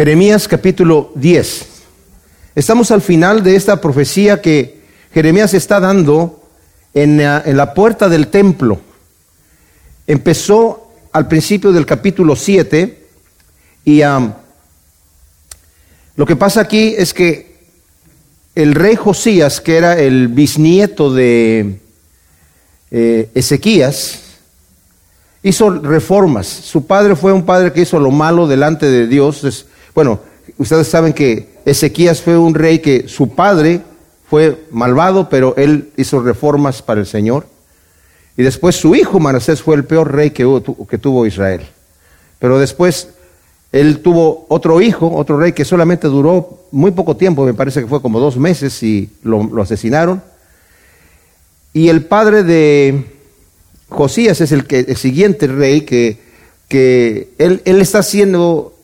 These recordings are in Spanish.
Jeremías capítulo 10. Estamos al final de esta profecía que Jeremías está dando en la, puerta del templo. Empezó al principio del capítulo 7 y lo que pasa aquí es que el rey Josías, que era el bisnieto de eh, Ezequías, hizo reformas. Su padre fue un padre que hizo lo malo delante de Dios. Bueno, ustedes saben que Ezequías fue un rey que su padre fue malvado, pero él hizo reformas para el Señor. Y después su hijo Manasés fue el peor rey que, que tuvo Israel. Pero después él tuvo otro hijo, otro rey que solamente duró muy poco tiempo, me parece que fue como dos meses y lo, asesinaron. Y el padre de Josías es el, que, el siguiente rey que, que él, él, está haciendo,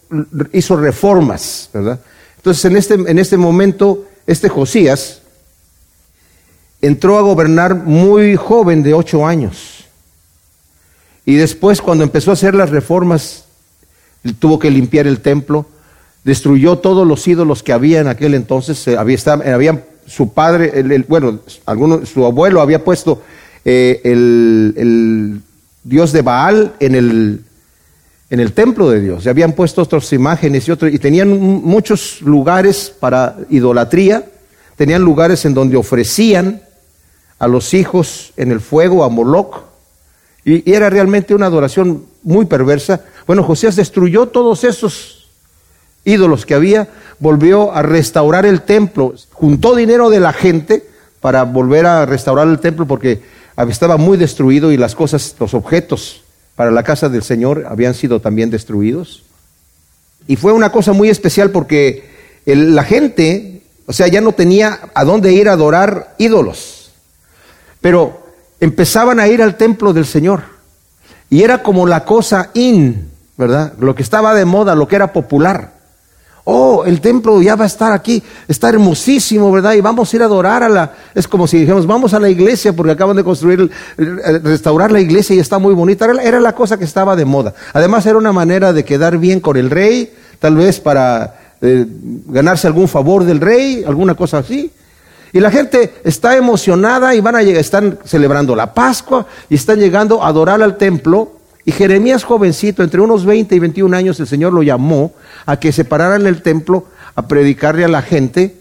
hizo reformas, ¿verdad? Entonces en este, en este momento, este Josías entró a gobernar muy joven de ocho años. Y después cuando empezó a hacer las reformas tuvo que limpiar el templo, destruyó todos los ídolos que había en aquel entonces. Eh, había, su padre, el, bueno, alguno, su abuelo había puesto eh, el, dios de Baal en el, en el templo de Dios. habían puesto otras imágenes y, otros, y tenían muchos lugares para idolatría. Tenían lugares en donde ofrecían a los hijos en el fuego a Moloch. y era realmente una adoración muy perversa. Bueno, Josías destruyó todos esos ídolos que había, volvió a restaurar el templo, juntó dinero de la gente para volver a restaurar el templo porque estaba muy destruido y las cosas, los objetos para la casa del Señor habían sido también destruidos. Y fue una cosa muy especial porque la gente, o sea, ya no tenía a dónde ir a adorar ídolos, pero empezaban a ir al templo del Señor. Y era como la cosa in, ¿verdad? Lo que estaba de moda, lo que era popular. Oh, el templo ya va a estar aquí, está hermosísimo, ¿verdad? Y vamos a ir a adorar a la... Es como si dijéramos, vamos a la iglesia porque acaban de construir, restaurar la iglesia y está muy bonita. Era, era la cosa que estaba de moda. Además era una manera de quedar bien con el rey, tal vez para eh, ganarse algún favor del rey, alguna cosa así. Y la gente está emocionada y van a llegar, están celebrando la Pascua y están llegando a adorar al templo y Jeremías jovencito, entre unos 20 y 21 años, el Señor lo llamó a que se parara en el templo a predicarle a la gente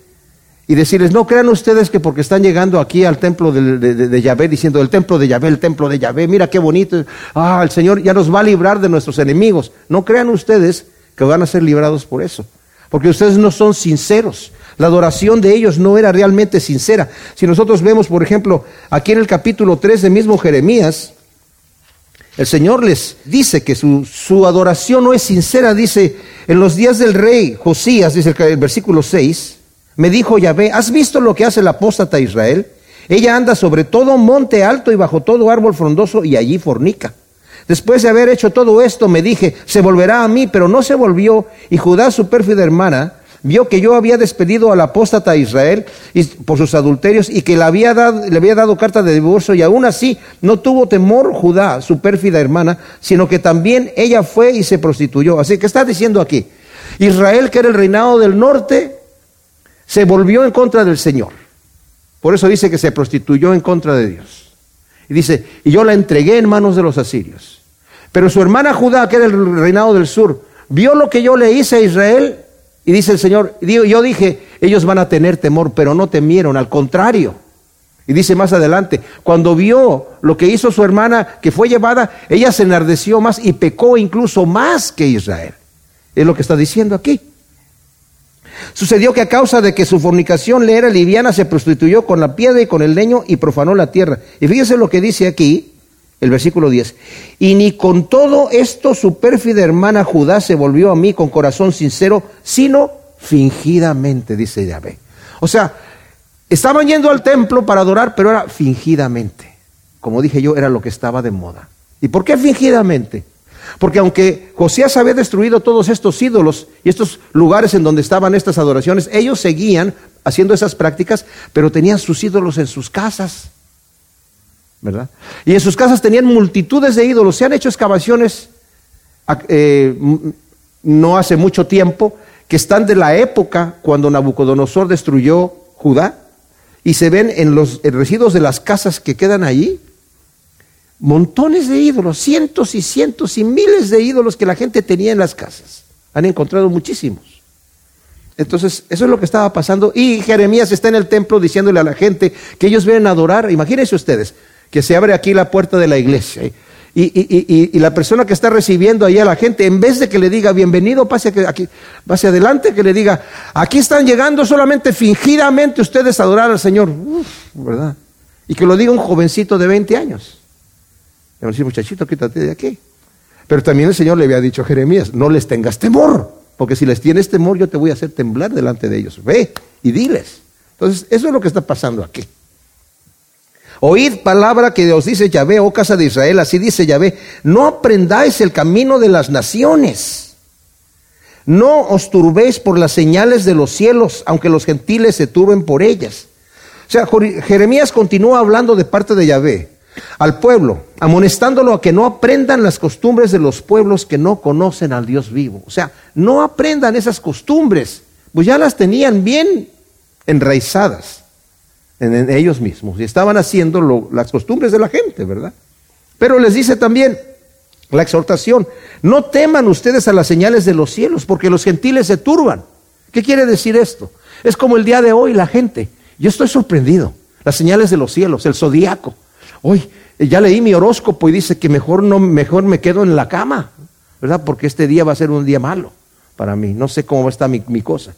y decirles, no crean ustedes que porque están llegando aquí al templo de, Yahvé, diciendo, el templo de Yahvé, el templo de Yahvé, mira qué bonito, ah, el Señor ya nos va a librar de nuestros enemigos. No crean ustedes que van a ser librados por eso, porque ustedes no son sinceros. La adoración de ellos no era realmente sincera. Si nosotros vemos, por ejemplo, aquí en el capítulo 3 de mismo Jeremías, el Señor les dice que su, su, adoración no es sincera. Dice, en los días del rey Josías, dice el, versículo 6, me dijo Yahvé, ¿has visto lo que hace la apóstata Israel? Ella anda sobre todo monte alto y bajo todo árbol frondoso y allí fornica. Después de haber hecho todo esto, me dije, se volverá a mí, pero no se volvió. Y Judá, su pérfida hermana, vio que yo había despedido al apóstata Israel por sus adulterios y que le había, dado, le había dado carta de divorcio y aún así no tuvo temor Judá, su pérfida hermana, sino que también ella fue y se prostituyó. Así que está diciendo aquí, Israel, que era el reinado del norte, se volvió en contra del Señor. Por eso dice que se prostituyó en contra de Dios. Y dice, y yo la entregué en manos de los asirios. Pero su hermana Judá, que era el reinado del sur, vio lo que yo le hice a Israel y dice el Señor, yo dije, ellos van a tener temor, pero no temieron, al contrario. Y dice más adelante, cuando vio lo que hizo su hermana, que fue llevada, ella se enardeció más y pecó incluso más que Israel. Es lo que está diciendo aquí. Sucedió que a causa de que su fornicación le era liviana, se prostituyó con la piedra y con el leño y profanó la tierra. Y fíjese lo que dice aquí, el versículo 10. Y ni con todo esto su pérfida hermana Judá se volvió a mí con corazón sincero, sino fingidamente, dice Yahvé. O sea, estaban yendo al templo para adorar, pero era fingidamente. Como dije yo, era lo que estaba de moda. ¿Y por qué fingidamente? Porque aunque Josías había destruido todos estos ídolos y estos lugares en donde estaban estas adoraciones, ellos seguían haciendo esas prácticas, pero tenían sus ídolos en sus casas. ¿Verdad? Y en sus casas tenían multitudes de ídolos. Se han hecho excavaciones eh, no hace mucho tiempo que están de la época cuando Nabucodonosor destruyó Judá y se ven en los residuos de las casas que quedan allí montones de ídolos, cientos y cientos y miles de ídolos que la gente tenía en las casas. Han encontrado muchísimos. Entonces, eso es lo que estaba pasando. Y Jeremías está en el templo diciéndole a la gente que ellos vienen a adorar. Imagínense ustedes, que se abre aquí la puerta de la iglesia. Y, la persona que está recibiendo ahí a la gente, en vez de que le diga bienvenido, pase, aquí, pase adelante, que le diga, aquí están llegando solamente fingidamente ustedes a adorar al Señor. ¿verdad? Y que lo diga un jovencito de 20 años. Le decir, muchachito, quítate de aquí. Pero también el Señor le había dicho a Jeremías, no les tengas temor, porque si les tienes temor yo te voy a hacer temblar delante de ellos. Ve y diles. Entonces, eso es lo que está pasando aquí. Oíd palabra que os dice Yahvé, oh casa de Israel, así dice Yahvé, no aprendáis el camino de las naciones, no os turbéis por las señales de los cielos, aunque los gentiles se turben por ellas. O sea, Jeremías continúa hablando de parte de Yahvé al pueblo, amonestándolo a que no aprendan las costumbres de los pueblos que no conocen al Dios vivo. O sea, no aprendan esas costumbres, pues ya las tenían bien enraizadas en, ellos mismos y estaban haciendo las costumbres de la gente, ¿verdad? Pero les dice también la exhortación, no teman ustedes a las señales de los cielos, porque los gentiles se turban. ¿Qué quiere decir esto? Es como el día de hoy la gente. Yo estoy sorprendido. Las señales de los cielos, el zodiaco. Hoy ya leí mi horóscopo y dice que mejor no mejor me quedo en la cama, ¿verdad? Porque este día va a ser un día malo para mí. No sé cómo estar mi, mi cosa.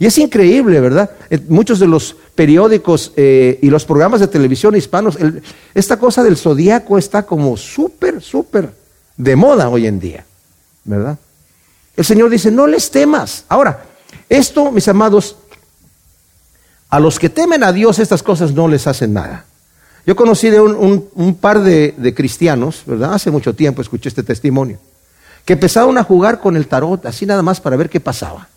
Y es increíble, ¿verdad? muchos de los periódicos eh, y los programas de televisión hispanos, esta cosa del zodiaco está como súper, súper de moda hoy en día, ¿verdad? El Señor dice, no les temas. Ahora, esto, mis amados, a los que temen a Dios estas cosas no les hacen nada. Yo conocí de un, par de, de, cristianos, ¿verdad? Hace mucho tiempo escuché este testimonio, que empezaron a jugar con el tarot, así nada más para ver qué pasaba.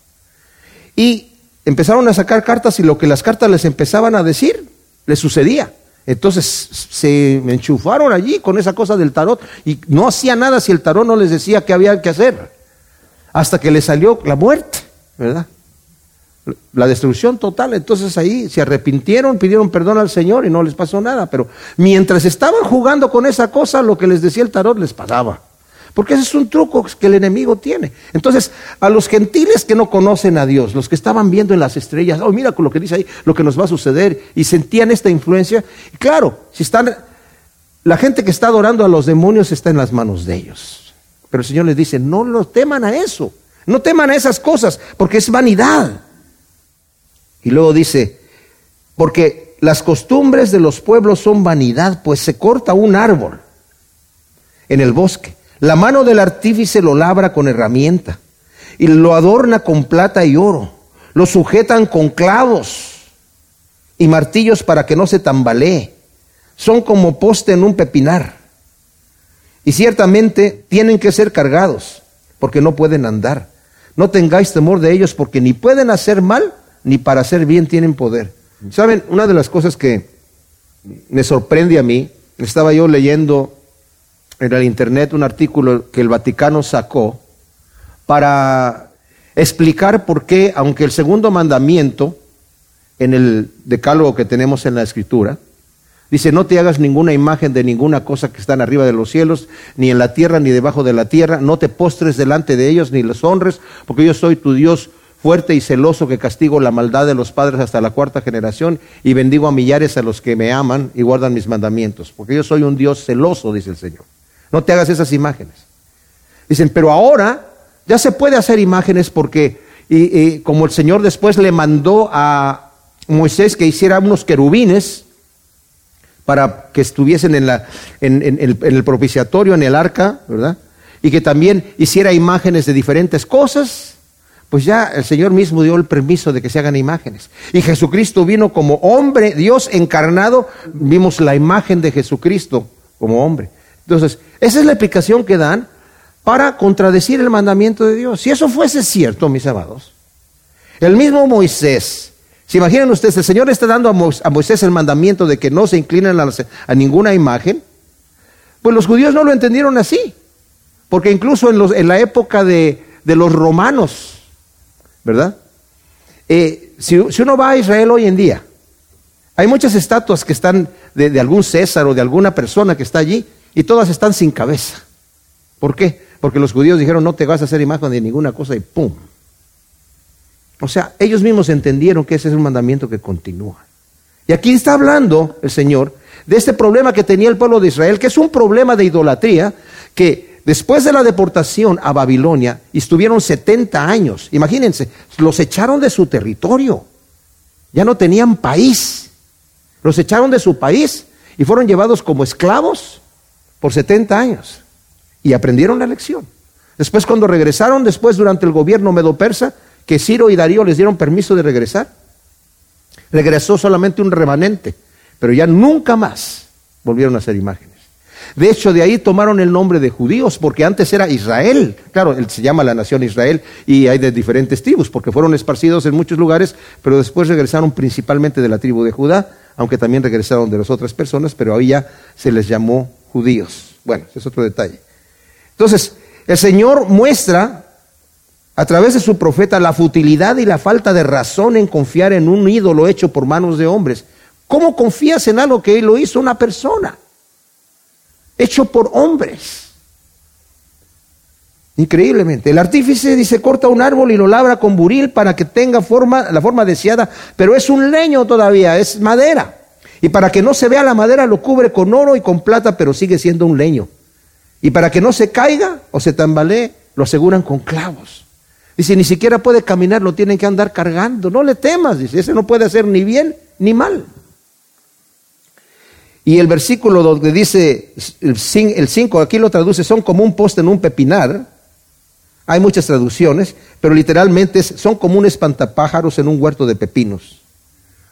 Y empezaron a sacar cartas y lo que las cartas les empezaban a decir, les sucedía. Entonces se enchufaron allí con esa cosa del tarot y no hacía nada si el tarot no les decía qué había que hacer. Hasta que les salió la muerte, ¿verdad? La destrucción total. Entonces ahí se arrepintieron, pidieron perdón al Señor y no les pasó nada. Pero mientras estaban jugando con esa cosa, lo que les decía el tarot les pasaba. Porque ese es un truco que el enemigo tiene. Entonces, a los gentiles que no conocen a Dios, los que estaban viendo en las estrellas, oh, mira con lo que dice ahí, lo que nos va a suceder, y sentían esta influencia. Claro, si están, la gente que está adorando a los demonios está en las manos de ellos. Pero el Señor les dice, no lo teman a eso, no teman a esas cosas, porque es vanidad. Y luego dice, porque las costumbres de los pueblos son vanidad, pues se corta un árbol en el bosque la mano del artífice lo labra con herramienta y lo adorna con plata y oro. Lo sujetan con clavos y martillos para que no se tambalee. Son como poste en un pepinar. Y ciertamente tienen que ser cargados porque no pueden andar. No tengáis temor de ellos porque ni pueden hacer mal ni para hacer bien tienen poder. ¿Saben? Una de las cosas que me sorprende a mí, estaba yo leyendo en el Internet un artículo que el Vaticano sacó para explicar por qué, aunque el segundo mandamiento en el decálogo que tenemos en la Escritura, dice, no te hagas ninguna imagen de ninguna cosa que están arriba de los cielos, ni en la tierra, ni debajo de la tierra, no te postres delante de ellos, ni los honres, porque yo soy tu Dios fuerte y celoso que castigo la maldad de los padres hasta la cuarta generación y bendigo a millares a los que me aman y guardan mis mandamientos, porque yo soy un Dios celoso, dice el Señor. No te hagas esas imágenes. Dicen, pero ahora ya se puede hacer imágenes porque, y, como el Señor después le mandó a Moisés que hiciera unos querubines para que estuviesen en, la, en, el, en el propiciatorio, en el arca, ¿verdad? Y que también hiciera imágenes de diferentes cosas, pues ya el Señor mismo dio el permiso de que se hagan imágenes. Y Jesucristo vino como hombre, Dios encarnado, vimos la imagen de Jesucristo como hombre. Entonces, esa es la explicación que dan para contradecir el mandamiento de Dios. Si eso fuese cierto, mis amados, el mismo Moisés, ¿se imaginan ustedes? El Señor está dando a Moisés el mandamiento de que no se inclinen a, ninguna imagen. Pues los judíos no lo entendieron así, porque incluso en, la época de, los romanos, ¿verdad? Eh, si, uno va a Israel hoy en día, hay muchas estatuas que están de, algún César o de alguna persona que está allí y todas están sin cabeza. ¿Por qué? Porque los judíos dijeron no te vas a hacer imagen de ninguna cosa y ¡pum! O sea, ellos mismos entendieron que ese es un mandamiento que continúa. Y aquí está hablando el Señor de este problema que tenía el pueblo de Israel, que es un problema de idolatría, que después de la deportación a Babilonia, estuvieron 70 años, imagínense, los echaron de su territorio, ya no tenían país, los echaron de su país y fueron llevados como esclavos por 70 años y aprendieron la lección. Después cuando regresaron, después durante el gobierno medo-persa, que Ciro y Darío les dieron permiso de regresar, regresó solamente un remanente, pero ya nunca más volvieron a hacer imágenes. De hecho, de ahí tomaron el nombre de judíos, porque antes era Israel. Claro, él se llama la nación Israel y hay de diferentes tribus, porque fueron esparcidos en muchos lugares, pero después regresaron principalmente de la tribu de Judá, aunque también regresaron de las otras personas, pero ahí ya se les llamó judíos. Bueno, ese es otro detalle. Entonces, el Señor muestra a través de su profeta la futilidad y la falta de razón en confiar en un ídolo hecho por manos de hombres. ¿Cómo confías en algo que lo hizo una persona? Hecho por hombres. Increíblemente. El artífice dice, corta un árbol y lo labra con buril para que tenga forma, la forma deseada, pero es un leño todavía, es madera. Y para que no se vea la madera lo cubre con oro y con plata, pero sigue siendo un leño. Y para que no se caiga o se tambalee, lo aseguran con clavos. Dice, ni siquiera puede caminar, lo tienen que andar cargando. No le temas, dice, ese no puede hacer ni bien ni mal. Y el versículo donde dice el 5, aquí lo traduce, son como un poste en un pepinar. Hay muchas traducciones, pero literalmente son como un espantapájaros en un huerto de pepinos.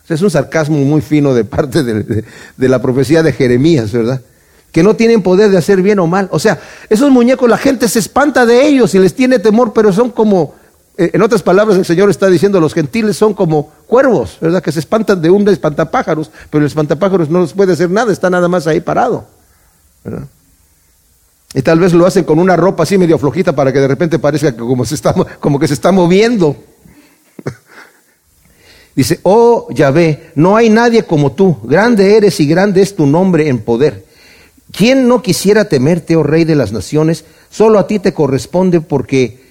Es un sarcasmo muy fino de parte de, la profecía de Jeremías, ¿verdad? que no tienen poder de hacer bien o mal. O sea, esos muñecos la gente se espanta de ellos y les tiene temor, pero son como, eh, en otras palabras el Señor está diciendo, los gentiles son como cuervos, ¿verdad? Que se espantan de un espantapájaros, pero el espantapájaros no les puede hacer nada, está nada más ahí parado. ¿verdad? Y tal vez lo hacen con una ropa así medio flojita para que de repente parezca que como, se está, como que se está moviendo. Dice, oh Yahvé, no hay nadie como tú, grande eres y grande es tu nombre en poder. ¿Quién no quisiera temerte, oh Rey de las naciones? Solo a ti te corresponde porque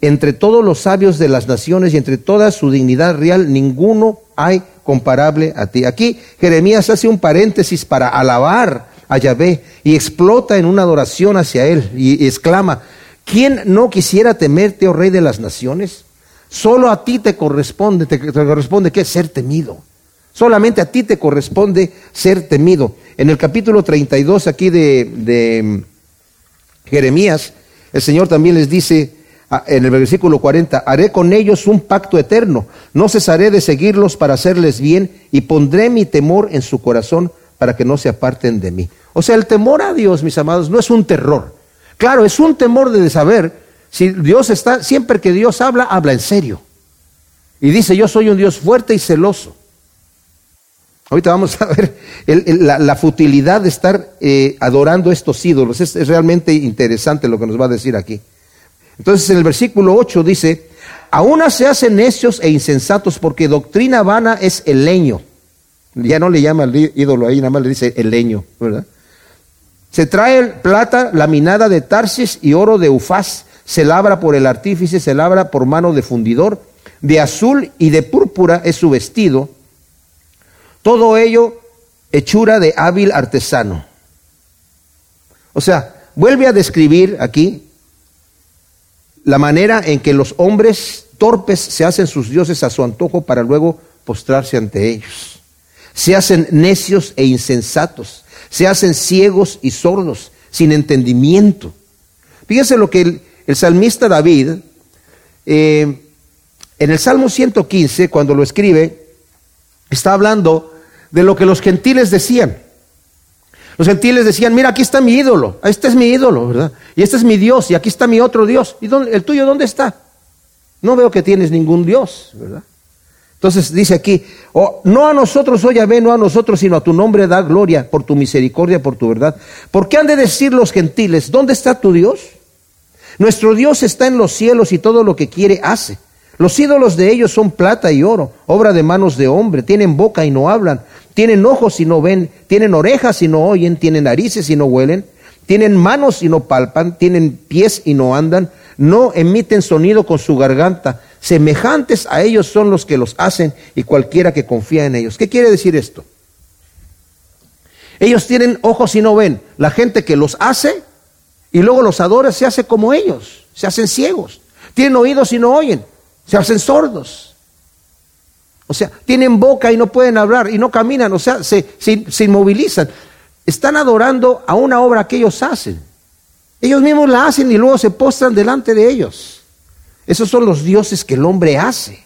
entre todos los sabios de las naciones y entre toda su dignidad real, ninguno hay comparable a ti. Aquí Jeremías hace un paréntesis para alabar a Yahvé y explota en una adoración hacia él y exclama, ¿quién no quisiera temerte, oh Rey de las naciones? Solo a ti te corresponde, te, corresponde que ser temido. Solamente a ti te corresponde ser temido. En el capítulo 32 aquí de, mm, Jeremías, el Señor también les dice en el versículo 40, haré con ellos un pacto eterno, no cesaré de seguirlos para hacerles bien y pondré mi temor en su corazón para que no se aparten de mí. O sea, el temor a Dios, mis amados, no es un terror. Claro, es un temor de saber si Dios está, siempre que Dios habla, habla en serio. Y dice, yo soy un Dios fuerte y celoso. Ahorita vamos a ver la, futilidad de estar eh, adorando estos ídolos. Es, realmente interesante lo que nos va a decir aquí. Entonces en el versículo 8 dice, aún se hacen necios e insensatos porque doctrina vana es el leño. Ya no le llama el ídolo ahí, nada más le dice el leño, ¿verdad? Se trae plata laminada de Tarsis y oro de Ufaz. Se labra por el artífice, se labra por mano de fundidor. De azul y de púrpura es su vestido todo ello hechura de hábil artesano. O sea, vuelve a describir aquí la manera en que los hombres torpes se hacen sus dioses a su antojo para luego postrarse ante ellos. Se hacen necios e insensatos, se hacen ciegos y sordos, sin entendimiento. Fíjense lo que salmista David, eh, en el Salmo 115, cuando lo escribe, está hablando de lo que los gentiles decían. Los gentiles decían, mira, aquí está mi ídolo, este es mi ídolo, ¿verdad? Y este es mi Dios, y aquí está mi otro Dios. ¿Y dónde, el tuyo dónde está? No veo que tienes ningún Dios, ¿verdad? Entonces dice aquí, oh, no a nosotros, oh Yahvé, no a nosotros, sino a tu nombre da gloria por tu misericordia, por tu verdad. ¿Por qué han de decir los gentiles, ¿dónde está tu Dios? Nuestro Dios está en los cielos y todo lo que quiere hace. Los ídolos de ellos son plata y oro, obra de manos de hombre, tienen boca y no hablan, tienen ojos y no ven, tienen orejas y no oyen, tienen narices y no huelen, tienen manos y no palpan, tienen pies y no andan, no emiten sonido con su garganta. Semejantes a ellos son los que los hacen y cualquiera que confía en ellos. ¿Qué quiere decir esto? Ellos tienen ojos y no ven. La gente que los hace y luego los adora se hace como ellos, se hacen ciegos. Tienen oídos y no oyen, se hacen sordos. O sea, tienen boca y no pueden hablar y no caminan, o sea, se, inmovilizan. Están adorando a una obra que ellos hacen. Ellos mismos la hacen y luego se postran delante de ellos. Esos son los dioses que el hombre hace,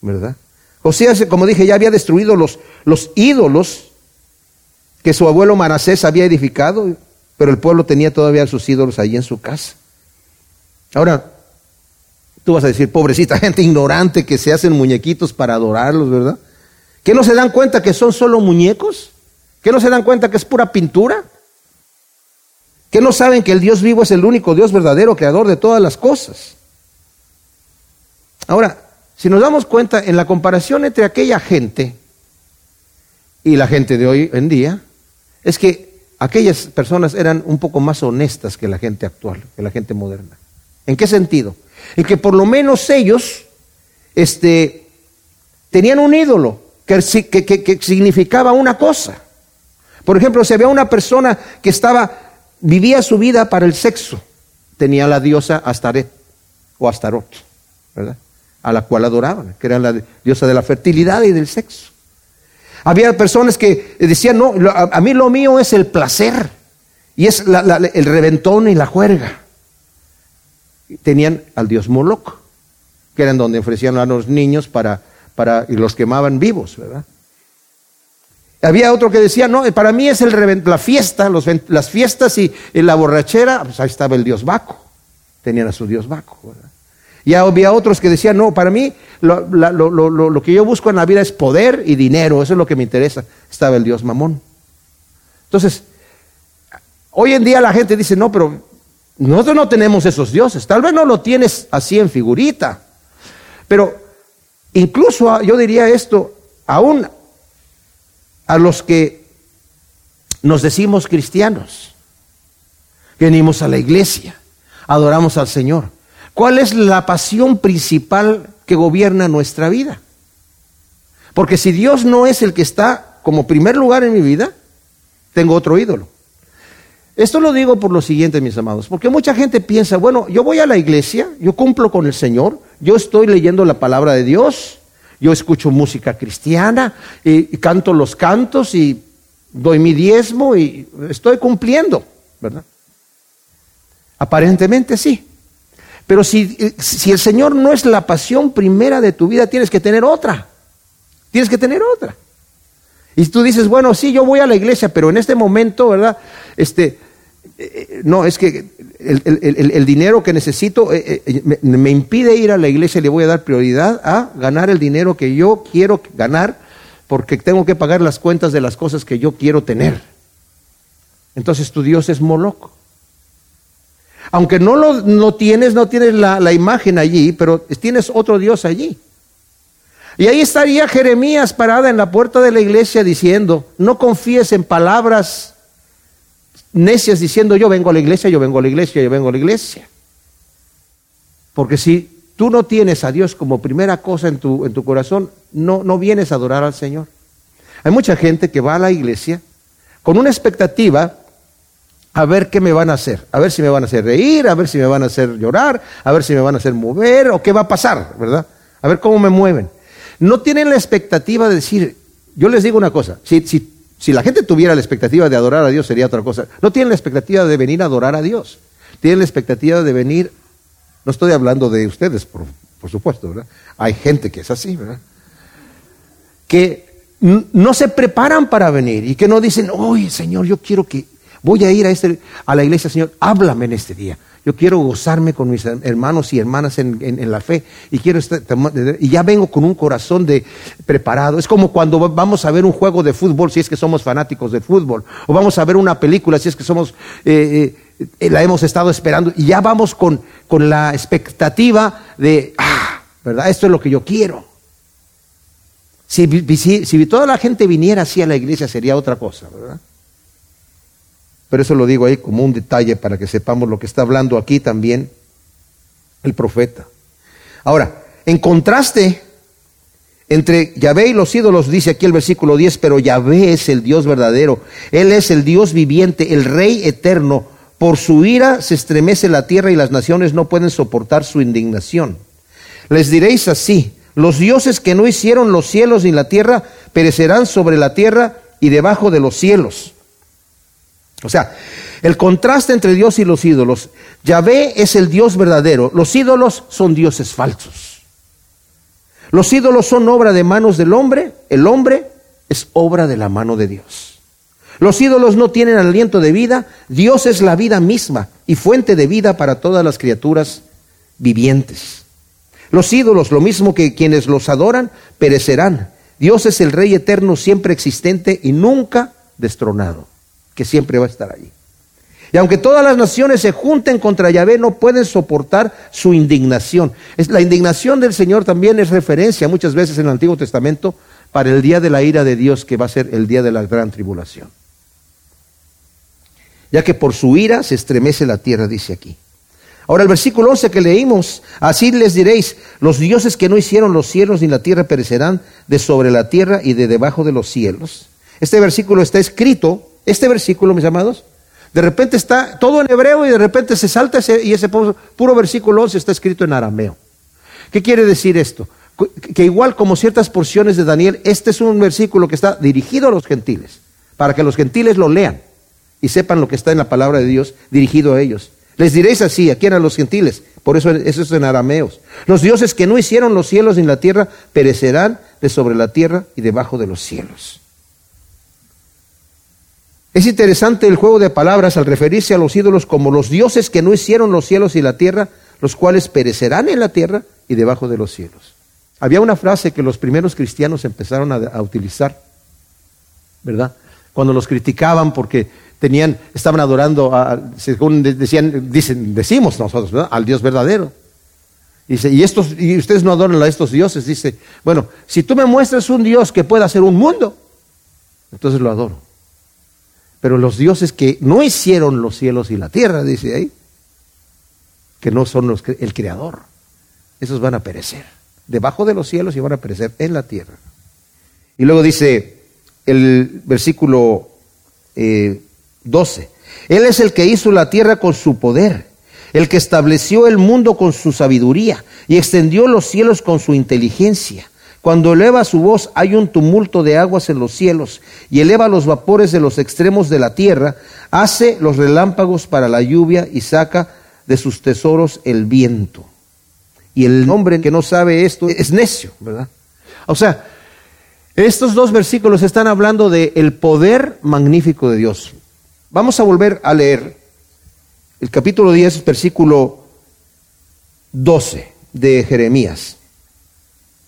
¿verdad? José, como dije, ya había destruido los, los ídolos que su abuelo Manasés había edificado, pero el pueblo tenía todavía sus ídolos allí en su casa. Ahora, Tú vas a decir, pobrecita gente ignorante que se hacen muñequitos para adorarlos, ¿verdad? ¿Que no se dan cuenta que son solo muñecos? ¿Que no se dan cuenta que es pura pintura? ¿Que no saben que el Dios vivo es el único Dios verdadero, creador de todas las cosas? Ahora, si nos damos cuenta en la comparación entre aquella gente y la gente de hoy en día, es que aquellas personas eran un poco más honestas que la gente actual, que la gente moderna. ¿En qué sentido? en que por lo menos ellos este, tenían un ídolo que, significaba una cosa. Por ejemplo, si había una persona que estaba, vivía su vida para el sexo, tenía la diosa Astaret o Astarot, ¿verdad? A la cual adoraban, que era la diosa de la fertilidad y del sexo. Había personas que decían, no, a, mí lo mío es el placer y es el reventón y la juerga tenían al dios Moloch, que eran donde ofrecían a los niños para, para, y los quemaban vivos, ¿verdad? Había otro que decía, no, para mí es el la fiesta, las fiestas y, la borrachera, pues ahí estaba el dios Baco, tenían a su dios Baco, ¿verdad? Y había otros que decían, no, para mí lo, lo, que yo busco en la vida es poder y dinero, eso es lo que me interesa. Estaba el dios Mamón. Entonces, hoy en día la gente dice, no, pero nosotros no tenemos esos dioses. Tal vez no lo tienes así en figurita. Pero incluso yo diría esto, aún a los que nos decimos cristianos, venimos a la iglesia, adoramos al Señor. ¿Cuál es la pasión principal que gobierna nuestra vida? Porque si Dios no es el que está como primer lugar en mi vida, tengo otro ídolo. Esto lo digo por lo siguiente, mis amados, porque mucha gente piensa, bueno, yo voy a la iglesia, yo cumplo con el Señor, yo estoy leyendo la palabra de Dios, yo escucho música cristiana y, canto los cantos y doy mi diezmo y estoy cumpliendo, ¿verdad? Aparentemente sí. Pero si, si el Señor no es la pasión primera de tu vida, tienes que tener otra. Tienes que tener otra. Y tú dices, bueno, sí, yo voy a la iglesia, pero en este momento, ¿verdad? Este, eh, no, es que el, dinero que necesito eh, eh, me, impide ir a la iglesia y le voy a dar prioridad a ganar el dinero que yo quiero ganar porque tengo que pagar las cuentas de las cosas que yo quiero tener. Entonces tu Dios es Moloco. Aunque no lo tienes, no tienes la, la imagen allí, pero tienes otro Dios allí. Y ahí estaría Jeremías parada en la puerta de la iglesia diciendo, no confíes en palabras necias diciendo yo vengo a la iglesia, yo vengo a la iglesia, yo vengo a la iglesia. Porque si tú no tienes a Dios como primera cosa en tu, en tu corazón, no, no vienes a adorar al Señor. Hay mucha gente que va a la iglesia con una expectativa a ver qué me van a hacer, a ver si me van a hacer reír, a ver si me van a hacer llorar, a ver si me van a hacer mover o qué va a pasar, ¿verdad? A ver cómo me mueven. No tienen la expectativa de decir, yo les digo una cosa, si, la gente tuviera la expectativa de adorar a Dios sería otra cosa. No tienen la expectativa de venir a adorar a Dios. Tienen la expectativa de venir, no estoy hablando de ustedes, por, supuesto, ¿verdad? Hay gente que es así, ¿verdad? Que no se preparan para venir y que no dicen, oye Señor, yo quiero que, voy a ir a, este, a la iglesia, Señor, háblame en este día. Yo quiero gozarme con mis hermanos y hermanas en, la fe y quiero y ya vengo con un corazón de preparado. Es como cuando vamos a ver un juego de fútbol si es que somos fanáticos del fútbol o vamos a ver una película si es que somos eh, eh, la hemos estado esperando y ya vamos con, con la expectativa de ah, ¿verdad? Esto es lo que yo quiero. Si, si, toda la gente viniera así a la iglesia sería otra cosa, ¿verdad? Pero eso lo digo ahí como un detalle para que sepamos lo que está hablando aquí también el profeta. Ahora, en contraste entre Yahvé y los ídolos, dice aquí el versículo 10, pero Yahvé es el Dios verdadero, Él es el Dios viviente, el Rey eterno. Por su ira se estremece la tierra y las naciones no pueden soportar su indignación. Les diréis así, los dioses que no hicieron los cielos ni la tierra perecerán sobre la tierra y debajo de los cielos. O sea, el contraste entre Dios y los ídolos. Yahvé es el Dios verdadero, los ídolos son dioses falsos. Los ídolos son obra de manos del hombre, el hombre es obra de la mano de Dios. Los ídolos no tienen aliento de vida, Dios es la vida misma y fuente de vida para todas las criaturas vivientes. Los ídolos, lo mismo que quienes los adoran, perecerán. Dios es el Rey eterno, siempre existente y nunca destronado, que siempre va a estar allí. Y aunque todas las naciones se junten contra Yahvé, no pueden soportar su indignación. la indignación del Señor también es referencia muchas veces en el Antiguo Testamento para el día de la ira de Dios, que va a ser el día de la gran tribulación. Ya que por su ira se estremece la tierra, dice aquí. Ahora el versículo 11 que leímos, así les diréis, los dioses que no hicieron los cielos ni la tierra perecerán de sobre la tierra y de debajo de los cielos. Este versículo está escrito, este versículo, mis amados, de repente está todo en hebreo y de repente se salta ese, y ese puro versículo 11 está escrito en arameo. ¿Qué quiere decir esto? Que igual como ciertas porciones de Daniel, este es un versículo que está dirigido a los gentiles, para que los gentiles lo lean y sepan lo que está en la palabra de Dios dirigido a ellos. Les diréis así, aquí eran los gentiles, por eso eso es en arameos. Los dioses que no hicieron los cielos ni la tierra perecerán de sobre la tierra y debajo de los cielos. Es interesante el juego de palabras al referirse a los ídolos como los dioses que no hicieron los cielos y la tierra, los cuales perecerán en la tierra y debajo de los cielos. Había una frase que los primeros cristianos empezaron a, utilizar, ¿verdad? Cuando los criticaban porque tenían, estaban adorando, a, según decían, dicen, decimos nosotros, al Dios verdadero. Dice, y, estos, y ustedes no adoran a estos dioses. Dice, bueno, si tú me muestras un Dios que pueda hacer un mundo, entonces lo adoro. Pero los dioses que no hicieron los cielos y la tierra, dice ahí, que no son los, el creador, esos van a perecer. Debajo de los cielos y van a perecer en la tierra. Y luego dice el versículo eh, 12. Él es el que hizo la tierra con su poder, el que estableció el mundo con su sabiduría y extendió los cielos con su inteligencia. Cuando eleva su voz hay un tumulto de aguas en los cielos y eleva los vapores de los extremos de la tierra, hace los relámpagos para la lluvia y saca de sus tesoros el viento. Y el hombre que no sabe esto es necio, ¿verdad? O sea, estos dos versículos están hablando del el poder magnífico de Dios. Vamos a volver a leer el capítulo 10, versículo 12 de Jeremías.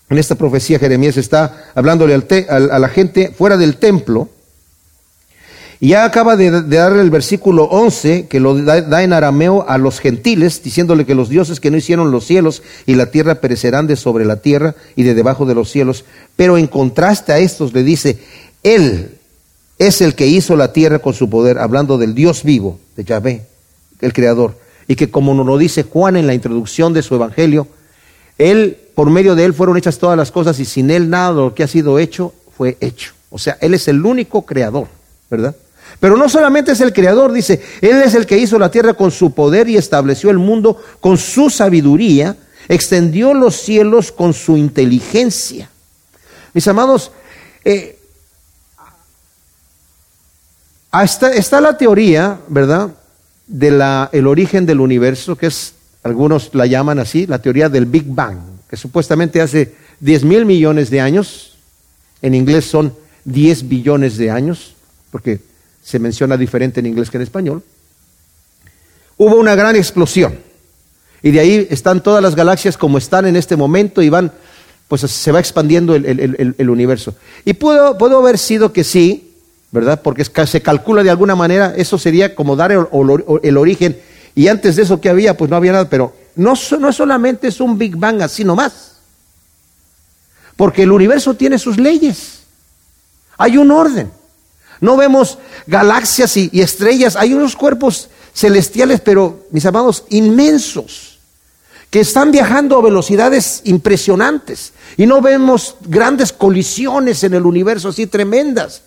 En esta profecía Jeremías está hablándole a la gente fuera del templo. Y ya acaba de, darle el versículo 11, que lo da, en arameo a los gentiles, diciéndole que los dioses que no hicieron los cielos y la tierra perecerán de sobre la tierra y de debajo de los cielos. Pero en contraste a estos le dice, Él, es el que hizo la tierra con su poder, hablando del Dios vivo, de Yahvé, el Creador. Y que como nos lo dice Juan en la introducción de su Evangelio, Él, por medio de Él fueron hechas todas las cosas y sin Él nada de lo que ha sido hecho fue hecho. O sea, Él es el único creador, ¿verdad? Pero no solamente es el creador, dice, Él es el que hizo la tierra con su poder y estableció el mundo con su sabiduría, extendió los cielos con su inteligencia. Mis amados, eh, está, la teoría, ¿verdad? De la, el origen del universo, que es, algunos la llaman así, la teoría del Big Bang, que supuestamente hace 10 mil millones de años, en inglés son 10 billones de años, porque se menciona diferente en inglés que en español, hubo una gran explosión. Y de ahí están todas las galaxias como están en este momento y van, pues se va expandiendo el, universo. Y pudo, haber sido que sí, ¿verdad? Porque se calcula de alguna manera, eso sería como dar el, origen. Y antes de eso que había, pues no había nada, pero no, no solamente es un Big Bang así nomás. porque el universo tiene sus leyes. Hay un orden. No vemos galaxias y, y estrellas, hay unos cuerpos celestiales, pero mis amados, inmensos, que están viajando a velocidades impresionantes. Y no vemos grandes colisiones en el universo así tremendas.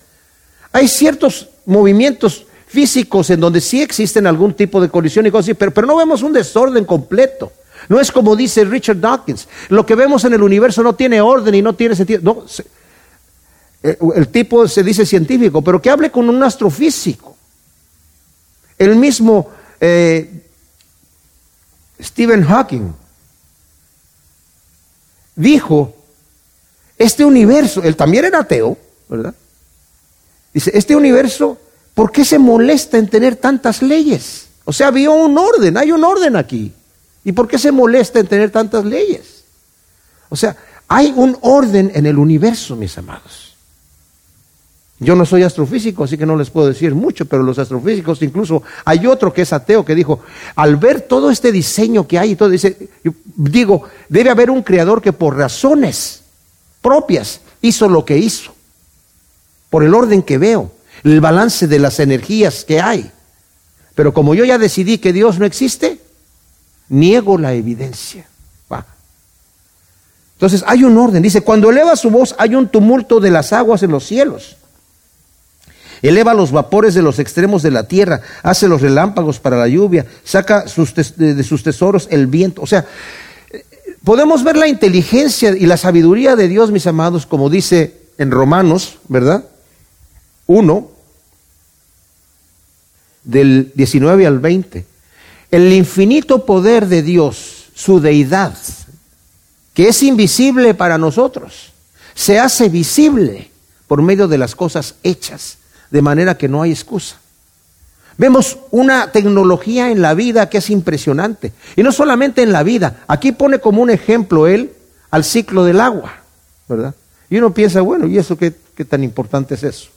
Hay ciertos movimientos físicos en donde sí existen algún tipo de colisión y cosas así, pero, no vemos un desorden completo. No es como dice Richard Dawkins, lo que vemos en el universo no tiene orden y no tiene sentido. Eh, el tipo se dice científico, pero que hable con un astrofísico. El mismo eh, Stephen Hawking dijo, este universo, él también era ateo, ¿verdad? Dice, este universo, ¿por qué se molesta en tener tantas leyes? O sea, vio un orden, hay un orden aquí. ¿Y por qué se molesta en tener tantas leyes? O sea, hay un orden en el universo, mis amados. Yo no soy astrofísico, así que no les puedo decir mucho, pero los astrofísicos, incluso hay otro que es ateo que dijo, al ver todo este diseño que hay y todo, dice, digo, debe haber un creador que por razones propias hizo lo que hizo, por el orden que veo, el balance de las energías que hay. Pero como yo ya decidí que Dios no existe, niego la evidencia. Va. Entonces hay un orden. Dice, cuando eleva su voz hay un tumulto de las aguas en los cielos. Eleva los vapores de los extremos de la tierra, hace los relámpagos para la lluvia, saca de sus tesoros el viento. O sea, podemos ver la inteligencia y la sabiduría de Dios, mis amados, como dice en Romanos, ¿verdad? 1, del 19 al 20. El infinito poder de Dios, su deidad, que es invisible para nosotros, se hace visible por medio de las cosas hechas, de manera que no hay excusa. Vemos una tecnología en la vida que es impresionante. Y no solamente en la vida, aquí pone como un ejemplo él al ciclo del agua, ¿verdad? Y uno piensa, bueno, ¿y eso qué, qué tan importante es eso?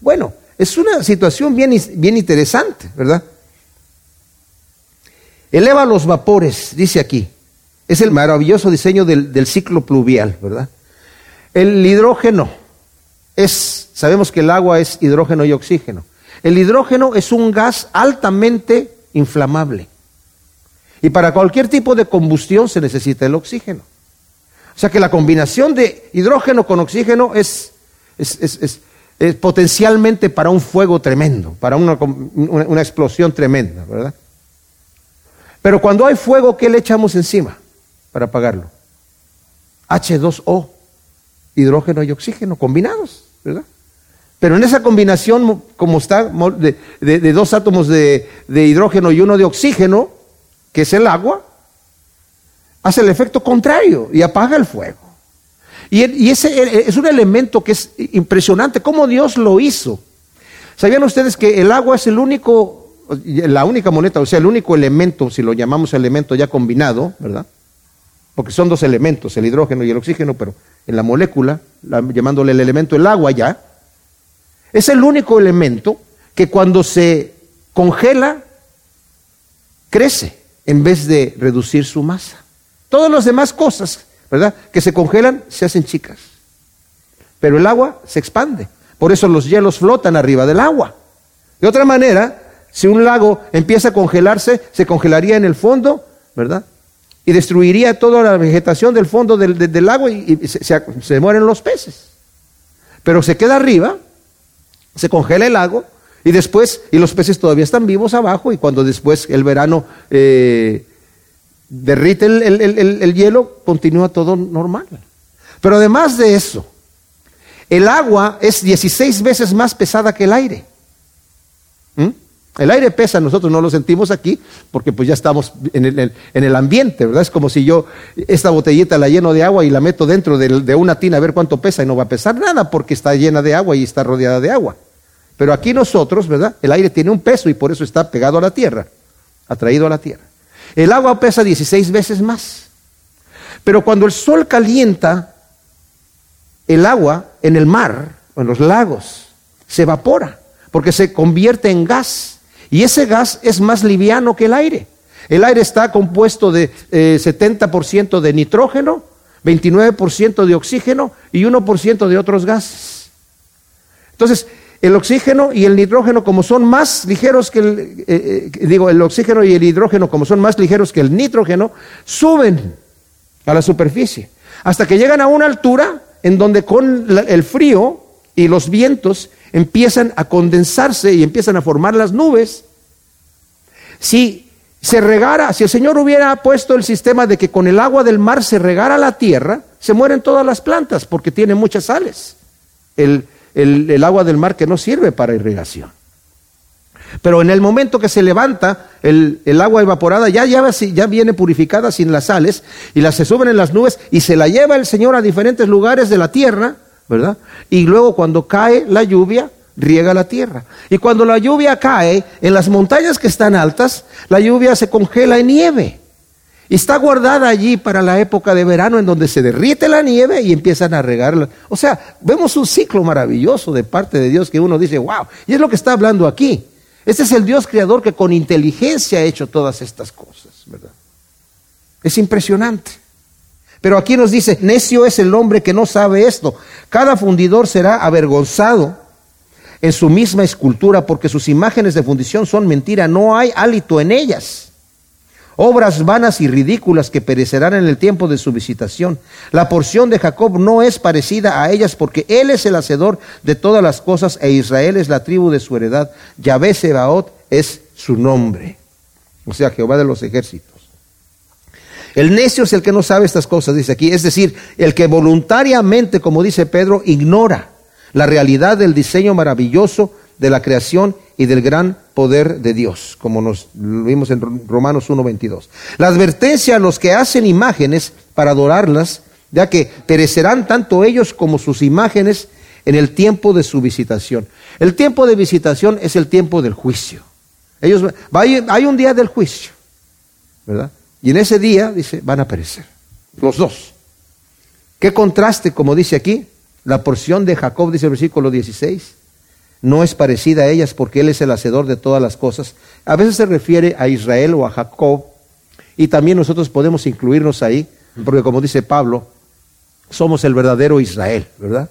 Bueno, es una situación bien, bien interesante, ¿verdad? Eleva los vapores, dice aquí. Es el maravilloso diseño del, del ciclo pluvial, ¿verdad? El hidrógeno es, sabemos que el agua es hidrógeno y oxígeno. El hidrógeno es un gas altamente inflamable. Y para cualquier tipo de combustión se necesita el oxígeno. O sea que la combinación de hidrógeno con oxígeno es, es, es- es- potencialmente para un fuego tremendo, para una, una- explosión tremenda, ¿verdad? Pero cuando hay fuego, ¿qué le echamos encima para apagarlo? H2O, hidrógeno y oxígeno combinados, ¿verdad? Pero en esa combinación, mo- como está, de, de- de dos átomos de, de hidrógeno y uno de oxígeno, que es el agua, hace el efecto contrario y apaga el fuego. Y, ese e- es un elemento que es impresionante, cómo Dios lo hizo. ¿Sabían ustedes que el agua es el único, la única moneta, o sea, el único elemento, si lo llamamos elemento ya combinado, ¿verdad? Porque son dos elementos, el hidrógeno y el oxígeno, pero en la molécula, la- llamándole el elemento el agua ya, es el único elemento que cuando se congela, crece en vez de reducir su masa. Todas las demás cosas, ¿verdad? Que se congelan, se hacen chicas. Pero el agua se expande. Por eso los hielos flotan arriba del agua. De otra manera, si un lago empieza a congelarse, se congelaría en el fondo, ¿verdad? Y destruiría toda la vegetación del fondo del, del- lago y, se- se mueren los peces. Pero se queda arriba, se congela el lago y después, y los peces todavía están vivos abajo y cuando después el verano eh, derrite el, el- el- el- el hielo, continúa todo normal. Pero además de eso, el agua es 16 veces más pesada que el aire. ¿Mm? El aire pesa, nosotros no lo sentimos aquí porque pues ya estamos en el, en el ambiente, ¿verdad? Es como si yo esta botellita la lleno de agua y la meto dentro de, de una tina a ver cuánto pesa y no va a pesar nada porque está llena de agua y está rodeada de agua. Pero aquí nosotros, ¿verdad? El aire tiene un peso y por eso está pegado a la tierra, atraído a la tierra. El agua pesa 16 veces más. Pero cuando el sol calienta el agua en el mar o en los lagos, se evapora porque se convierte en gas. Y ese gas es más liviano que el aire. El aire está compuesto de eh, 70% de nitrógeno, 29% de oxígeno y 1% de otros gases. Entonces, el oxígeno y el nitrógeno, como son más ligeros que el, eh, eh, digo, el oxígeno y el hidrógeno, como son más ligeros que el nitrógeno, suben a la superficie, hasta que llegan a una altura en donde con el frío y los vientos empiezan a condensarse y empiezan a formar las nubes. Si se regara, si el Señor hubiera puesto el sistema de que con el agua del mar se regara la tierra, se mueren todas las plantas porque tiene muchas sales. El, el, agua del mar que no sirve para irrigación. Pero en el momento que se levanta el, agua evaporada, ya, ya, viene purificada sin las sales, y las se suben en las nubes, y se la lleva el Señor a diferentes lugares de la tierra, ¿verdad? Y luego cuando cae la lluvia, riega la tierra. Y cuando la lluvia cae en las montañas que están altas, la lluvia se congela en nieve. Está guardada allí para la época de verano en donde se derrite la nieve y empiezan a regarla. O sea, vemos un ciclo maravilloso de parte de Dios que uno dice, wow, y es lo que está hablando aquí. Este es el Dios creador que con inteligencia ha hecho todas estas cosas, ¿verdad? Es impresionante. Pero aquí nos dice, necio es el hombre que no sabe esto. Cada fundidor será avergonzado en su misma escultura porque sus imágenes de fundición son mentira, no hay hálito en ellas obras vanas y ridículas que perecerán en el tiempo de su visitación. La porción de Jacob no es parecida a ellas porque él es el hacedor de todas las cosas e Israel es la tribu de su heredad. Yahvé Sebaot es su nombre. O sea, Jehová de los ejércitos. El necio es el que no sabe estas cosas, dice aquí. Es decir, el que voluntariamente, como dice Pedro, ignora la realidad del diseño maravilloso de la creación y del gran poder de Dios, como nos vimos en Romanos 1.22. La advertencia a los que hacen imágenes para adorarlas, ya que perecerán tanto ellos como sus imágenes en el tiempo de su visitación. El tiempo de visitación es el tiempo del juicio. Ellos, hay un día del juicio, ¿verdad? Y en ese día, dice, van a perecer, los dos. ¿Qué contraste, como dice aquí? La porción de Jacob, dice el versículo 16, no es parecida a ellas porque Él es el hacedor de todas las cosas. A veces se refiere a Israel o a Jacob y también nosotros podemos incluirnos ahí, porque como dice Pablo, somos el verdadero Israel, ¿verdad?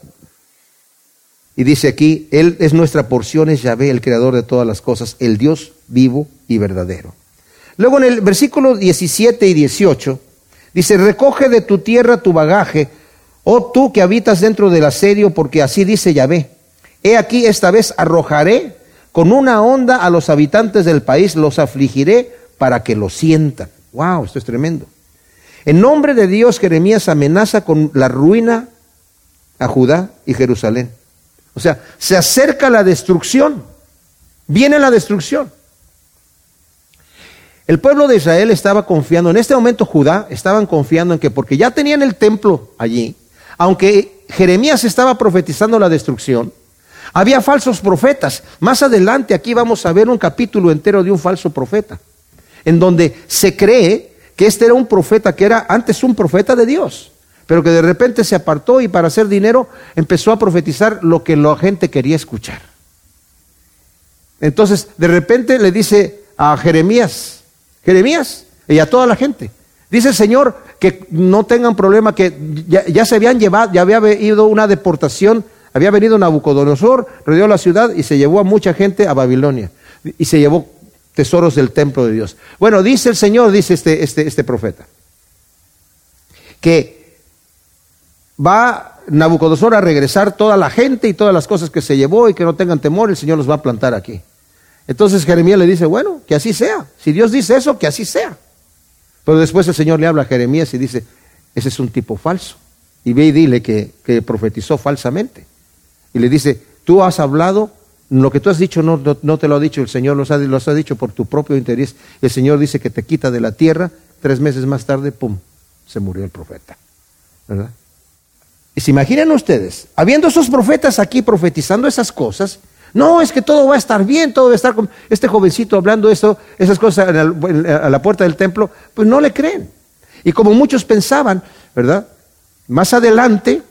Y dice aquí, Él es nuestra porción, es Yahvé, el creador de todas las cosas, el Dios vivo y verdadero. Luego en el versículo 17 y 18, dice, recoge de tu tierra tu bagaje, oh tú que habitas dentro del asedio, porque así dice Yahvé He aquí esta vez arrojaré con una onda a los habitantes del país, los afligiré para que lo sientan. Wow, esto es tremendo. En nombre de Dios, Jeremías amenaza con la ruina a Judá y Jerusalén. O sea, se acerca la destrucción. Viene la destrucción. El pueblo de Israel estaba confiando, en este momento Judá estaban confiando en que porque ya tenían el templo allí, aunque Jeremías estaba profetizando la destrucción, había falsos profetas. Más adelante aquí vamos a ver un capítulo entero de un falso profeta, en donde se cree que este era un profeta que era antes un profeta de Dios, pero que de repente se apartó y para hacer dinero empezó a profetizar lo que la gente quería escuchar. Entonces, de repente le dice a Jeremías, Jeremías, y a toda la gente, dice el Señor que no tengan problema, que ya, se habían llevado, ya había habido una deportación había venido Nabucodonosor, rodeó la ciudad y se llevó a mucha gente a Babilonia. Y se llevó tesoros del templo de Dios. Bueno, dice el Señor, dice este, este, este profeta, que va Nabucodonosor a regresar toda la gente y todas las cosas que se llevó y que no tengan temor, el Señor los va a plantar aquí. Entonces Jeremías le dice, bueno, que así sea. Si Dios dice eso, que así sea. Pero después el Señor le habla a Jeremías y dice, ese es un tipo falso. Y ve y dile que, que profetizó falsamente y le dice, tú has hablado, lo que tú has dicho no, no, te lo ha dicho el Señor, lo has, ha dicho por tu propio interés. El Señor dice que te quita de la tierra, tres meses más tarde, ¡pum!, se murió el profeta. ¿Verdad? Y se imaginan ustedes, habiendo esos profetas aquí profetizando esas cosas, no, es que todo va a estar bien, todo va a estar con este jovencito hablando eso, esas cosas a la puerta del templo, pues no le creen. Y como muchos pensaban, ¿verdad? Más adelante,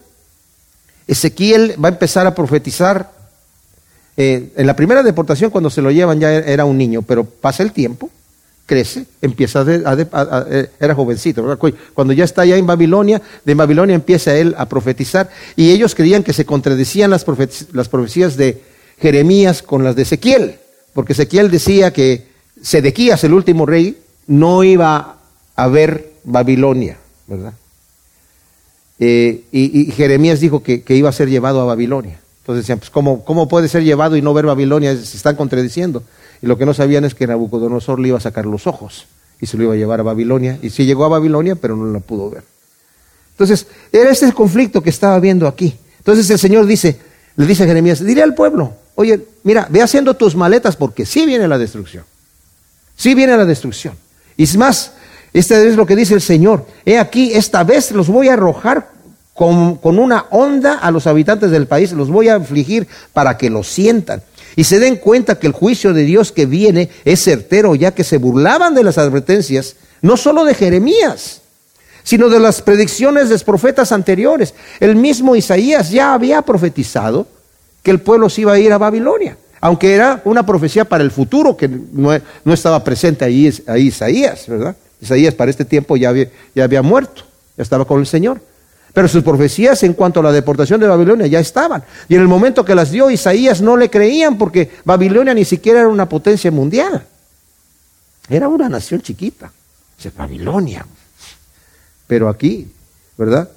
Ezequiel va a empezar a profetizar. Eh, en la primera deportación, cuando se lo llevan, ya era un niño, pero pasa el tiempo, crece, empieza a, era jovencito, cuando ya está allá en Babilonia, de Babilonia empieza él a profetizar y ellos creían que se contradecían las, las profecías de Jeremías con las de Ezequiel, porque Ezequiel decía que Sedequías, el último rey, no iba a ver Babilonia, ¿verdad? Eh, y, Jeremías dijo que, iba a ser llevado a Babilonia. Entonces decían, pues ¿cómo, ¿cómo puede ser llevado y no ver Babilonia? Se están contradiciendo. Y lo que no sabían es que Nabucodonosor le iba a sacar los ojos y se lo iba a llevar a Babilonia. Y sí llegó a Babilonia, pero no la pudo ver. Entonces, era este el conflicto que estaba viendo aquí. Entonces el Señor dice, le dice a Jeremías, diré al pueblo, oye, mira, ve haciendo tus maletas porque sí viene la destrucción. Sí viene la destrucción. Y es más, este es lo que dice el Señor. He aquí, esta vez los voy a arrojar con, una onda a los habitantes del país, los voy a afligir para que lo sientan y se den cuenta que el juicio de Dios que viene es certero, ya que se burlaban de las advertencias, no solo de Jeremías, sino de las predicciones de los profetas anteriores. El mismo Isaías ya había profetizado que el pueblo se iba a ir a Babilonia, aunque era una profecía para el futuro que no, estaba presente ahí, ahí, Isaías, ¿verdad? Isaías para este tiempo ya había muerto, ya estaba con el Señor. Pero sus profecías en cuanto a la deportación de Babilonia ya estaban. Y en el momento que las dio Isaías no le creían porque Babilonia ni siquiera era una potencia mundial. Era una nación chiquita. Es Babilonia. Pero aquí, ¿verdad?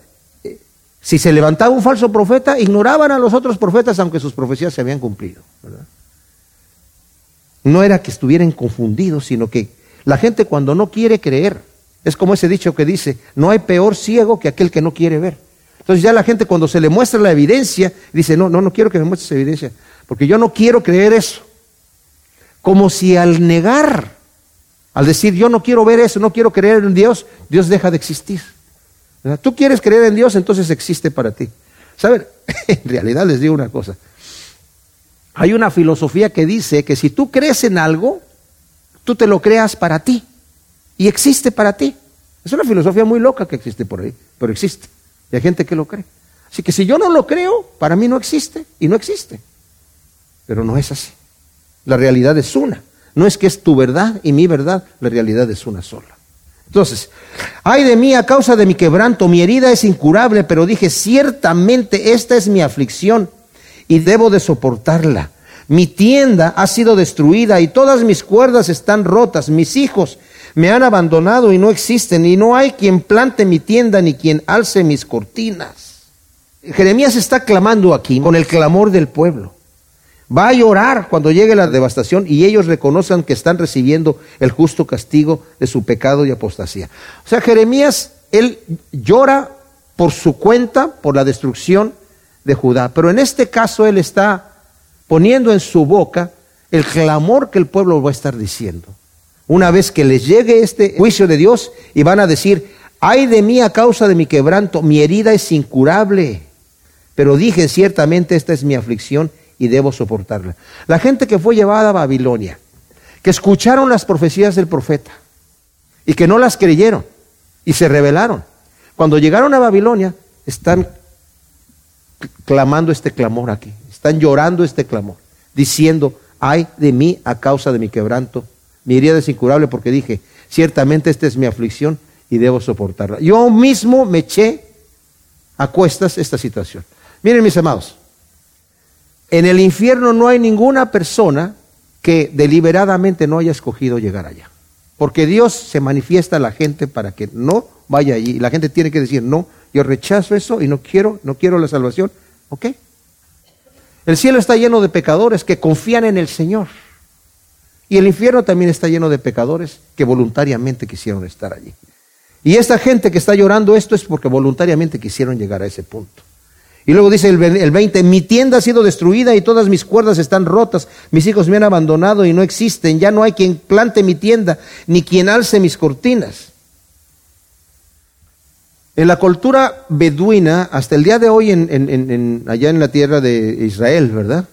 Eh, si se levantaba un falso profeta, ignoraban a los otros profetas aunque sus profecías se habían cumplido. No era que estuvieran confundidos, sino que la gente cuando no quiere creer, es como ese dicho que dice, no hay peor ciego que aquel que no quiere ver. Entonces ya la gente cuando se le muestra la evidencia, dice, no, no, no quiero que me muestres evidencia, porque yo no quiero creer eso. Como si al negar, al decir, yo no quiero ver eso, no quiero creer en Dios, Dios deja de existir. Tú quieres creer en Dios, entonces existe para ti. ¿Saben? en realidad les digo una cosa. Hay una filosofía que dice que si tú crees en algo, tú te lo creas para ti y existe para ti. Es una filosofía muy loca que existe por ahí, pero existe. Y hay gente que lo cree. Así que si yo no lo creo, para mí no existe y no existe. Pero no es así. La realidad es una. No es que es tu verdad y mi verdad, la realidad es una sola. Entonces, ay de mí a causa de mi quebranto, mi herida es incurable, pero dije, ciertamente esta es mi aflicción y debo de soportarla. Mi tienda ha sido destruida y todas mis cuerdas están rotas. Mis hijos me han abandonado y no existen, y no hay quien plante mi tienda ni quien alce mis cortinas. Jeremías está clamando aquí con el clamor del pueblo. Va a llorar cuando llegue la devastación y ellos reconozcan que están recibiendo el justo castigo de su pecado y apostasía. O sea, Jeremías, él llora por su cuenta, por la destrucción de Judá, pero en este caso él está poniendo en su boca el clamor que el pueblo va a estar diciendo una vez que les llegue este juicio de Dios y van a decir, ay de mí a causa de mi quebranto, mi herida es incurable. Pero dije, ciertamente esta es mi aflicción y debo soportarla. La gente que fue llevada a Babilonia, que escucharon las profecías del profeta y que no las creyeron y se rebelaron, cuando llegaron a Babilonia están clamando este clamor aquí, están llorando este clamor, diciendo, ay de mí a causa de mi quebranto mi herida es incurable porque dije, ciertamente esta es mi aflicción y debo soportarla. Yo mismo me eché a cuestas esta situación. Miren mis amados, en el infierno no hay ninguna persona que deliberadamente no haya escogido llegar allá. Porque Dios se manifiesta a la gente para que no vaya allí. La gente tiene que decir, no, yo rechazo eso y no quiero, no quiero la salvación. ¿Ok? El cielo está lleno de pecadores que confían en el Señor. Y el infierno también está lleno de pecadores que voluntariamente quisieron estar allí. Y esta gente que está llorando esto es porque voluntariamente quisieron llegar a ese punto. Y luego dice el, 20, mi tienda ha sido destruida y todas mis cuerdas están rotas, mis hijos me han abandonado y no existen, ya no hay quien plante mi tienda, ni quien alce mis cortinas. En la cultura beduina, hasta el día de hoy, en, allá en la tierra de Israel, ¿verdad?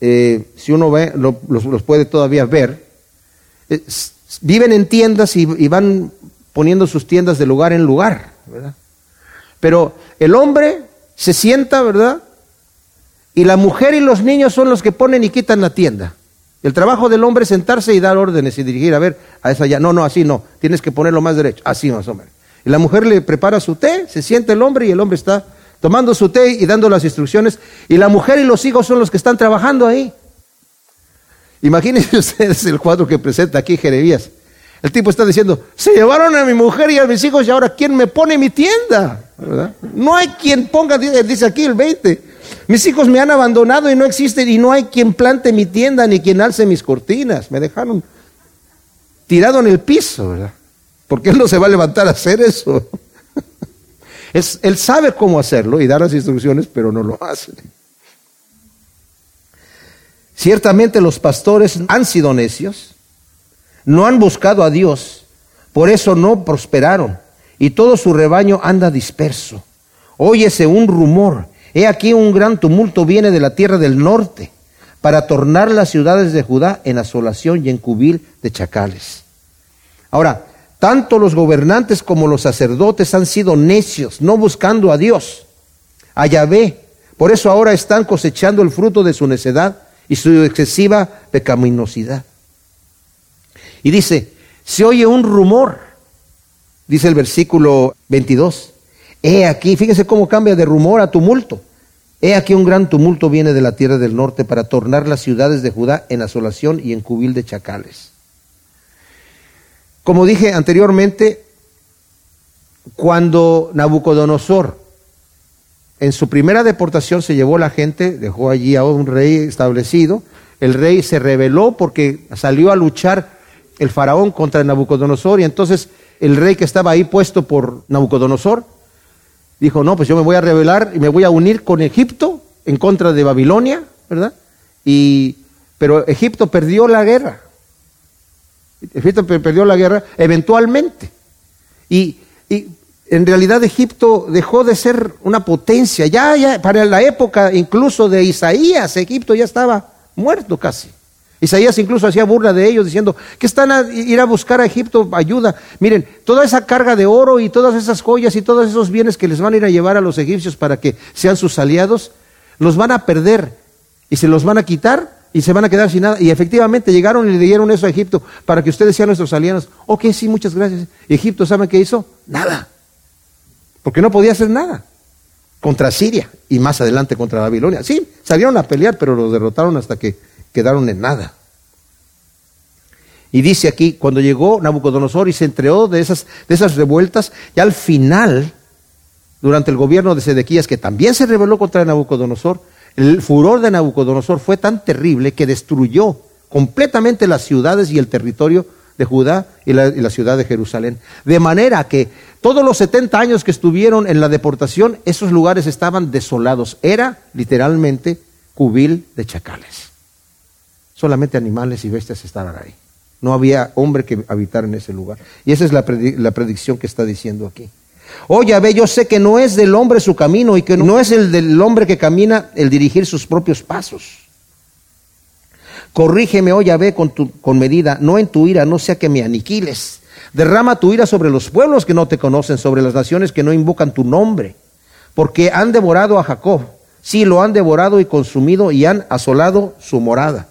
Eh, si uno ve, los, puede todavía ver, eh, viven en tiendas y, van poniendo sus tiendas de lugar en lugar, ¿verdad? Pero el hombre se sienta, ¿verdad? Y la mujer y los niños son los que ponen y quitan la tienda. El trabajo del hombre es sentarse y dar órdenes y dirigir, a ver, a esa ya, no, no, así no, tienes que ponerlo más derecho, así más o menos. Y la mujer le prepara su té, se siente el hombre y el hombre está tomando su té y dando las instrucciones, y la mujer y los hijos son los que están trabajando ahí. Imagínense ustedes el cuadro que presenta aquí Jeremías. El tipo está diciendo, se llevaron a mi mujer y a mis hijos y ahora ¿quién me pone mi tienda? No hay quien ponga, dice aquí el 20. Mis hijos me han abandonado y no existen y no hay quien plante mi tienda ni quien alce mis cortinas. Me dejaron tirado en el piso, ¿verdad? Porque él no se va a levantar a hacer eso. Es, él sabe cómo hacerlo y dar las instrucciones, pero no lo hace. Ciertamente los pastores han sido necios, no han buscado a Dios, por eso no prosperaron, y todo su rebaño anda disperso. Óyese un rumor, he aquí un gran tumulto viene de la tierra del norte, para tornar las ciudades de Judá en asolación y en cubil de chacales. Ahora, tanto los gobernantes como los sacerdotes han sido necios, no buscando a Dios, a Yahvé. Por eso ahora están cosechando el fruto de su necedad y su excesiva pecaminosidad. Y dice, se oye un rumor, dice el versículo 22. He aquí, fíjese cómo cambia de rumor a tumulto. He aquí un gran tumulto viene de la tierra del norte para tornar las ciudades de Judá en asolación y en cubil de chacales. Como dije anteriormente, cuando Nabucodonosor en su primera deportación se llevó la gente, dejó allí a un rey establecido. El rey se rebeló porque salió a luchar el faraón contra Nabucodonosor y entonces el rey que estaba ahí puesto por Nabucodonosor dijo, no, pues yo me voy a rebelar y me voy a unir con Egipto en contra de Babilonia, ¿verdad? Y, pero Egipto perdió la guerra. Egipto perdió la guerra eventualmente. Y, y en realidad Egipto dejó de ser una potencia. Ya, ya, para la época incluso de Isaías, Egipto ya estaba muerto casi. Isaías incluso hacía burla de ellos diciendo que están a ir a buscar a Egipto ayuda. Miren, toda esa carga de oro y todas esas joyas y todos esos bienes que les van a ir a llevar a los egipcios para que sean sus aliados, los van a perder y se los van a quitar y se van a quedar sin nada. Y efectivamente llegaron y le dieron eso a Egipto para que ustedes sean nuestros aliados. Ok, sí, muchas gracias. Y Egipto, ¿saben qué hizo? Nada porque no podía hacer nada contra Siria y más adelante contra Babilonia. Sí, salieron a pelear, pero los derrotaron hasta que quedaron en nada. Y dice aquí, cuando llegó Nabucodonosor y se entregó de esas, de esas revueltas, ya al final, durante el gobierno de Sedequías, que también se rebeló contra Nabucodonosor, el furor de Nabucodonosor fue tan terrible que destruyó completamente las ciudades y el territorio de Judá y la, ciudad de Jerusalén. De manera que todos los 70 años que estuvieron en la deportación, esos lugares estaban desolados. Era literalmente cubil de chacales. Solamente animales y bestias estaban ahí. No había hombre que habitara en ese lugar. Y esa es la, predicción que está diciendo aquí. Oye, ve, yo sé que no es del hombre su camino y que no es el del hombre que camina el dirigir sus propios pasos. Corrígeme, oh Yahvé, con, tu, con medida, no en tu ira, no sea que me aniquiles. Derrama tu ira sobre los pueblos que no te conocen, sobre las naciones que no invocan tu nombre, porque han devorado a Jacob. Sí, lo han devorado y consumido y han asolado su morada.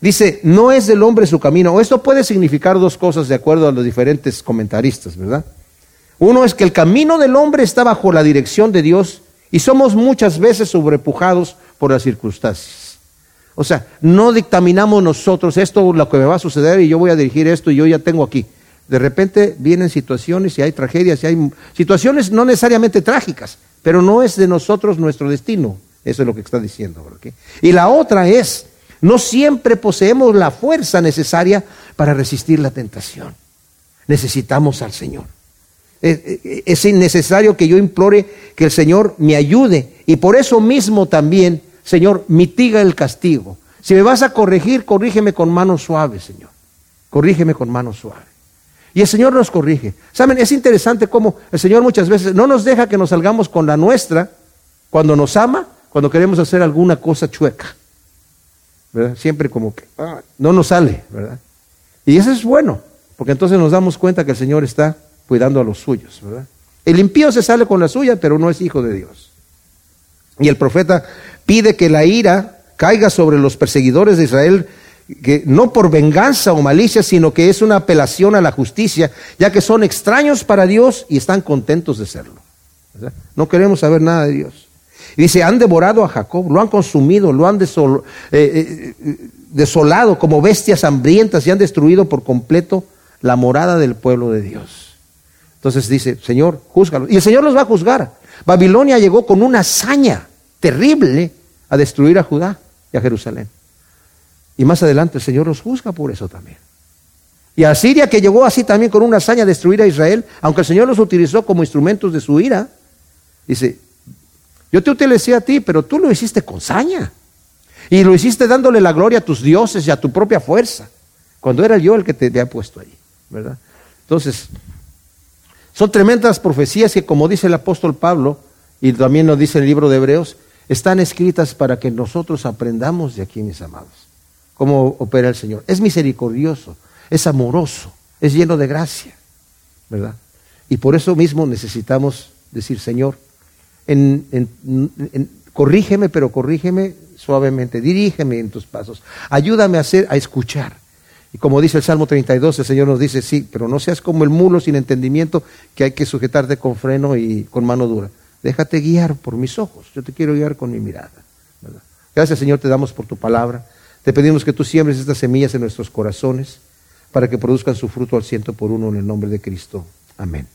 Dice, no es del hombre su camino. Esto puede significar dos cosas de acuerdo a los diferentes comentaristas, ¿verdad? Uno es que el camino del hombre está bajo la dirección de Dios y somos muchas veces sobrepujados por las circunstancias. O sea, no dictaminamos nosotros esto lo que me va a suceder y yo voy a dirigir esto y yo ya tengo aquí. De repente vienen situaciones y hay tragedias y hay situaciones no necesariamente trágicas, pero no es de nosotros nuestro destino. Eso es lo que está diciendo. Y la otra es, no siempre poseemos la fuerza necesaria para resistir la tentación. Necesitamos al Señor. Es necesario que yo implore que el Señor me ayude y por eso mismo también Señor, mitiga el castigo. Si me vas a corregir, corrígeme con mano suave, Señor. Corrígeme con mano suave. Y el Señor nos corrige. Saben, es interesante cómo el Señor muchas veces no nos deja que nos salgamos con la nuestra cuando nos ama, cuando queremos hacer alguna cosa chueca. ¿verdad? Siempre como que ah, no nos sale, ¿verdad? Y eso es bueno, porque entonces nos damos cuenta que el Señor está cuidando a los suyos. El impío se sale con la suya, pero no es hijo de Dios. Y el profeta pide que la ira caiga sobre los perseguidores de Israel que no por venganza o malicia, sino que es una apelación a la justicia, ya que son extraños para Dios y están contentos de serlo. No queremos saber nada de Dios. Y dice, han devorado a Jacob, lo han consumido, lo han eh, eh, desolado como bestias hambrientas y han destruido por completo la morada del pueblo de Dios. Entonces dice, Señor, júzgalo. Y el Señor los va a juzgar. Babilonia llegó con una hazaña terrible a destruir a Judá y a Jerusalén. Y más adelante el Señor los juzga por eso también. Y a Siria que llegó así también con una hazaña a destruir a Israel, aunque el Señor los utilizó como instrumentos de su ira, dice, yo te utilicé a ti, pero tú lo hiciste con saña. Y lo hiciste dándole la gloria a tus dioses y a tu propia fuerza, cuando era yo el que te había puesto allí, ¿verdad? Entonces, son tremendas profecías que, como dice el apóstol Pablo, y también lo dice el libro de Hebreos, están escritas para que nosotros aprendamos de aquí, mis amados, cómo opera el Señor. Es misericordioso, es amoroso, es lleno de gracia, ¿verdad? Y por eso mismo necesitamos decir, Señor, corrígeme, pero corrígeme suavemente, dirígeme en tus pasos, ayúdame a, hacer, a escuchar. Y como dice el Salmo 32, el Señor nos dice, sí, pero no seas como el mulo sin entendimiento que hay que sujetarte con freno y con mano dura. Déjate guiar por mis ojos, yo te quiero guiar con mi mirada. Gracias Señor, te damos por tu palabra. Te pedimos que tú siembres estas semillas en nuestros corazones para que produzcan su fruto al ciento por uno en el nombre de Cristo. Amén.